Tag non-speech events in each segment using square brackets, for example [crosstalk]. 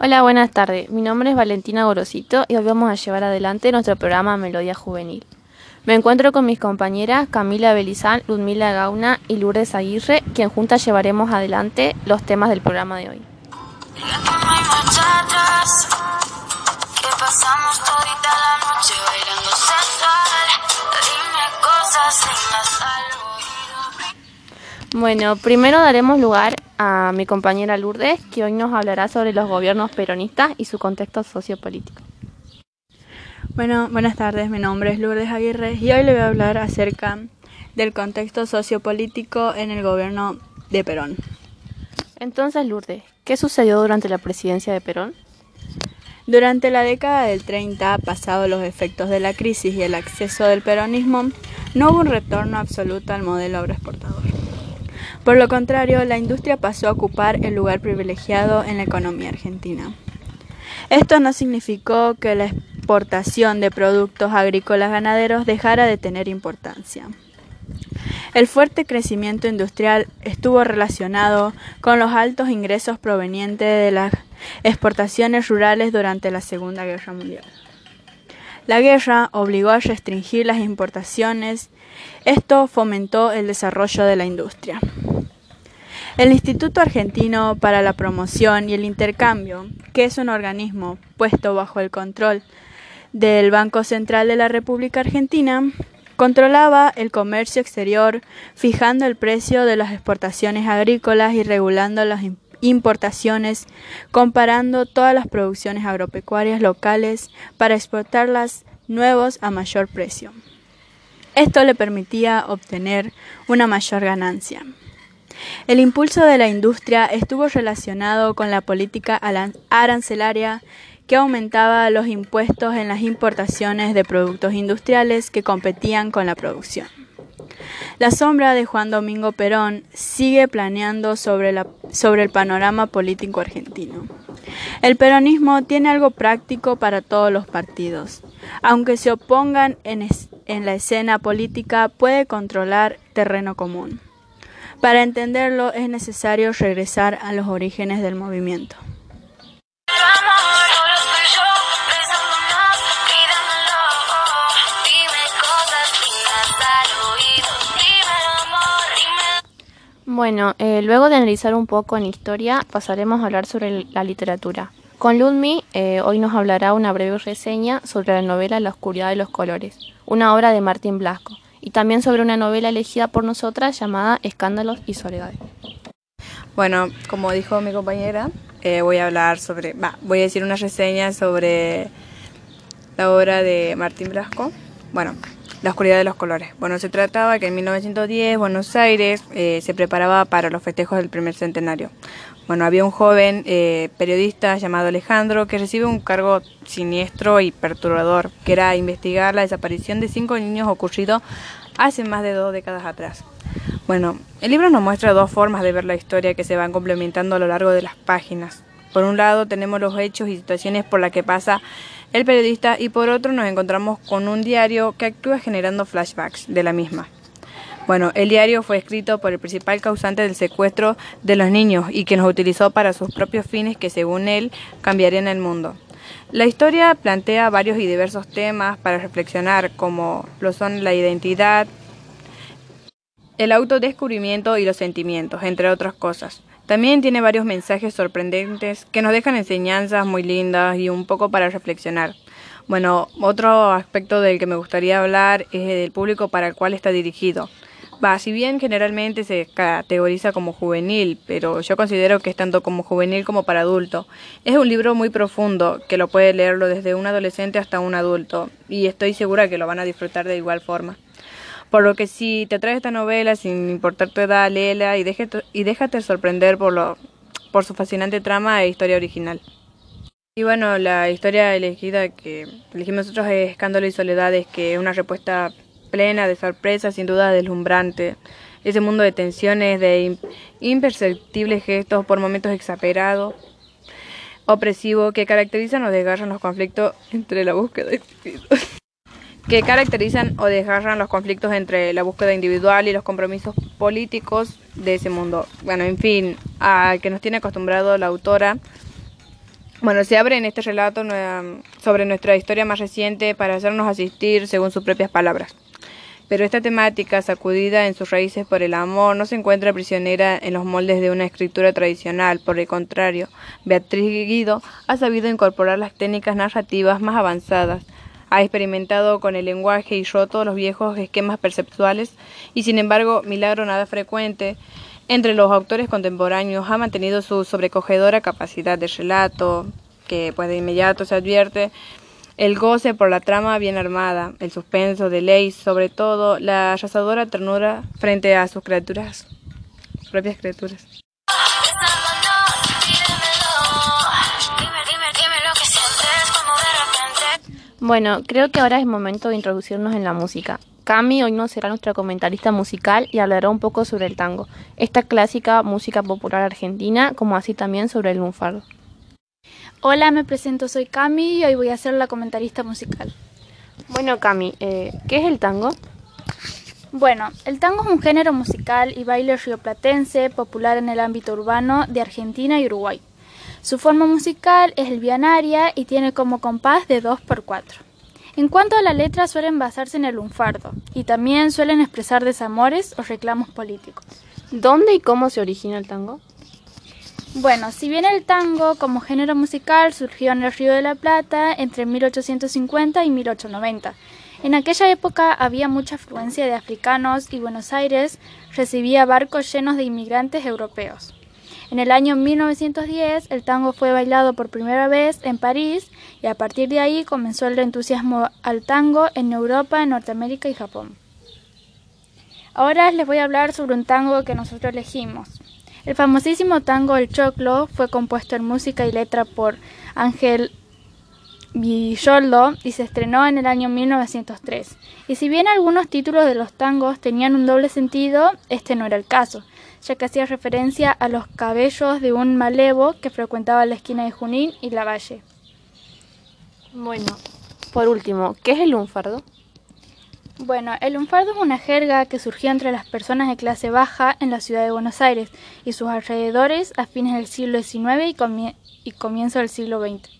Hola, buenas tardes. Mi nombre es Valentina Gorosito y hoy vamos a llevar adelante nuestro programa Melodía Juvenil. Me encuentro con mis compañeras Camila Belizán, Ludmila Gauna y Lourdes Aguirre, quien juntas llevaremos adelante los temas del programa de hoy. Bueno, primero daremos lugar a mi compañera Lourdes, que hoy nos hablará sobre los gobiernos peronistas y su contexto sociopolítico. Bueno, buenas tardes, mi nombre es Lourdes Aguirre y hoy le voy a hablar acerca del contexto sociopolítico en el gobierno de Perón. Entonces, Lourdes, ¿qué sucedió durante la presidencia de Perón? Durante la década del 30, pasado los efectos de la crisis y el acceso del peronismo, no hubo un retorno absoluto al modelo agroexportador. Por lo contrario, la industria pasó a ocupar el lugar privilegiado en la economía argentina. Esto no significó que la exportación de productos agrícolas ganaderos dejara de tener importancia. El fuerte crecimiento industrial estuvo relacionado con los altos ingresos provenientes de las exportaciones rurales durante la Segunda Guerra Mundial. La guerra obligó a restringir las importaciones. Esto fomentó el desarrollo de la industria. El Instituto Argentino para la Promoción y el Intercambio, que es un organismo puesto bajo el control del Banco Central de la República Argentina, controlaba el comercio exterior, fijando el precio de las exportaciones agrícolas y regulando las importaciones, comparando todas las producciones agropecuarias locales para exportarlas nuevos a mayor precio. Esto le permitía obtener una mayor ganancia. El impulso de la industria estuvo relacionado con la política arancelaria que aumentaba los impuestos en las importaciones de productos industriales que competían con la producción. La sombra de Juan Domingo Perón sigue planeando sobre, el panorama político argentino. El peronismo tiene algo práctico para todos los partidos. Aunque se opongan en la escena política, puede controlar terreno común. Para entenderlo es necesario regresar a los orígenes del movimiento. Bueno, eh, luego de analizar un poco en historia, pasaremos a hablar sobre la literatura. Con Ludmi, eh, hoy nos hablará una breve reseña sobre la novela La oscuridad de los colores, una obra de Martín Blasco y también sobre una novela elegida por nosotras llamada Escándalos y Soledades. Bueno, como dijo mi compañera, eh, voy a hablar sobre, voy a decir una reseña sobre la obra de Martín Blasco. Bueno, la oscuridad de los colores. Bueno, se trataba que en 1910 Buenos Aires eh, se preparaba para los festejos del primer centenario. Bueno, había un joven eh, periodista llamado Alejandro que recibe un cargo siniestro y perturbador, que era investigar la desaparición de cinco niños ocurrido hace más de dos décadas atrás. Bueno, el libro nos muestra dos formas de ver la historia que se van complementando a lo largo de las páginas. Por un lado tenemos los hechos y situaciones por las que pasa el periodista y por otro nos encontramos con un diario que actúa generando flashbacks de la misma. Bueno, el diario fue escrito por el principal causante del secuestro de los niños y que nos utilizó para sus propios fines que según él cambiarían el mundo. La historia plantea varios y diversos temas para reflexionar como lo son la identidad, el autodescubrimiento y los sentimientos, entre otras cosas. También tiene varios mensajes sorprendentes que nos dejan enseñanzas muy lindas y un poco para reflexionar. Bueno, otro aspecto del que me gustaría hablar es del público para el cual está dirigido. Va, si bien generalmente se categoriza como juvenil, pero yo considero que es tanto como juvenil como para adulto. Es un libro muy profundo que lo puede leerlo desde un adolescente hasta un adulto y estoy segura que lo van a disfrutar de igual forma. Por lo que si te trae esta novela sin importar tu edad, léela y déjate, y déjate sorprender por, lo, por su fascinante trama e historia original. Y bueno, la historia elegida que elegimos nosotros es Escándalo y Soledades, que es una respuesta plena de sorpresa, sin duda deslumbrante. Ese mundo de tensiones, de imperceptibles gestos, por momentos exagerados, opresivo, que caracterizan o desgarran los conflictos entre la búsqueda [laughs] que caracterizan o desgarran los conflictos entre la búsqueda individual y los compromisos políticos de ese mundo. Bueno, en fin, a que nos tiene acostumbrado la autora Bueno, se abre en este relato sobre nuestra historia más reciente para hacernos asistir según sus propias palabras. Pero esta temática, sacudida en sus raíces por el amor, no se encuentra prisionera en los moldes de una escritura tradicional. Por el contrario, Beatriz Guido ha sabido incorporar las técnicas narrativas más avanzadas, ha experimentado con el lenguaje y roto los viejos esquemas perceptuales y sin embargo, milagro nada frecuente, entre los autores contemporáneos ha mantenido su sobrecogedora capacidad de relato, que pues de inmediato se advierte el goce por la trama bien armada, el suspenso de ley, sobre todo la arrasadora ternura frente a sus criaturas, sus propias criaturas. Bueno, creo que ahora es momento de introducirnos en la música. Cami hoy nos será nuestra comentarista musical y hablará un poco sobre el tango, esta clásica música popular argentina, como así también sobre el lunfardo. Hola, me presento, soy Cami y hoy voy a ser la comentarista musical. Bueno, Cami, eh, ¿qué es el tango? Bueno, el tango es un género musical y baile rioplatense popular en el ámbito urbano de Argentina y Uruguay. Su forma musical es el vianaria y tiene como compás de 2 por 4. En cuanto a la letra, suelen basarse en el lunfardo y también suelen expresar desamores o reclamos políticos. ¿Dónde y cómo se origina el tango? Bueno, si bien el tango como género musical surgió en el Río de la Plata entre 1850 y 1890, en aquella época había mucha afluencia de africanos y Buenos Aires recibía barcos llenos de inmigrantes europeos. En el año 1910 el tango fue bailado por primera vez en París y a partir de ahí comenzó el entusiasmo al tango en Europa, Norteamérica y Japón. Ahora les voy a hablar sobre un tango que nosotros elegimos. El famosísimo tango El Choclo fue compuesto en música y letra por Ángel Villoldo y se estrenó en el año 1903. Y si bien algunos títulos de los tangos tenían un doble sentido, este no era el caso, ya que hacía referencia a los cabellos de un malevo que frecuentaba la esquina de Junín y la Valle. Bueno, por último, ¿qué es el lunfardo? Bueno, el lunfardo es una jerga que surgió entre las personas de clase baja en la ciudad de Buenos Aires y sus alrededores a fines del siglo XIX y, y comienzo del siglo XX.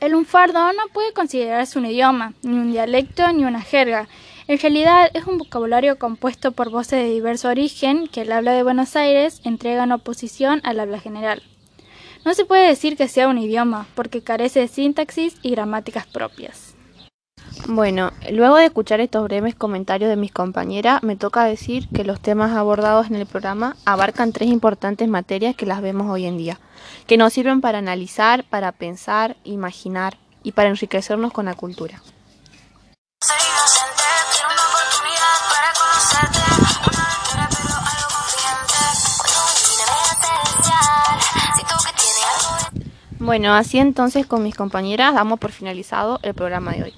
El lunfardo no puede considerarse un idioma, ni un dialecto, ni una jerga. En realidad es un vocabulario compuesto por voces de diverso origen que el habla de Buenos Aires entrega en oposición al habla general. No se puede decir que sea un idioma, porque carece de sintaxis y gramáticas propias. Bueno, luego de escuchar estos breves comentarios de mis compañeras, me toca decir que los temas abordados en el programa abarcan tres importantes materias que las vemos hoy en día, que nos sirven para analizar, para pensar, imaginar y para enriquecernos con la cultura. Bueno, así entonces con mis compañeras damos por finalizado el programa de hoy.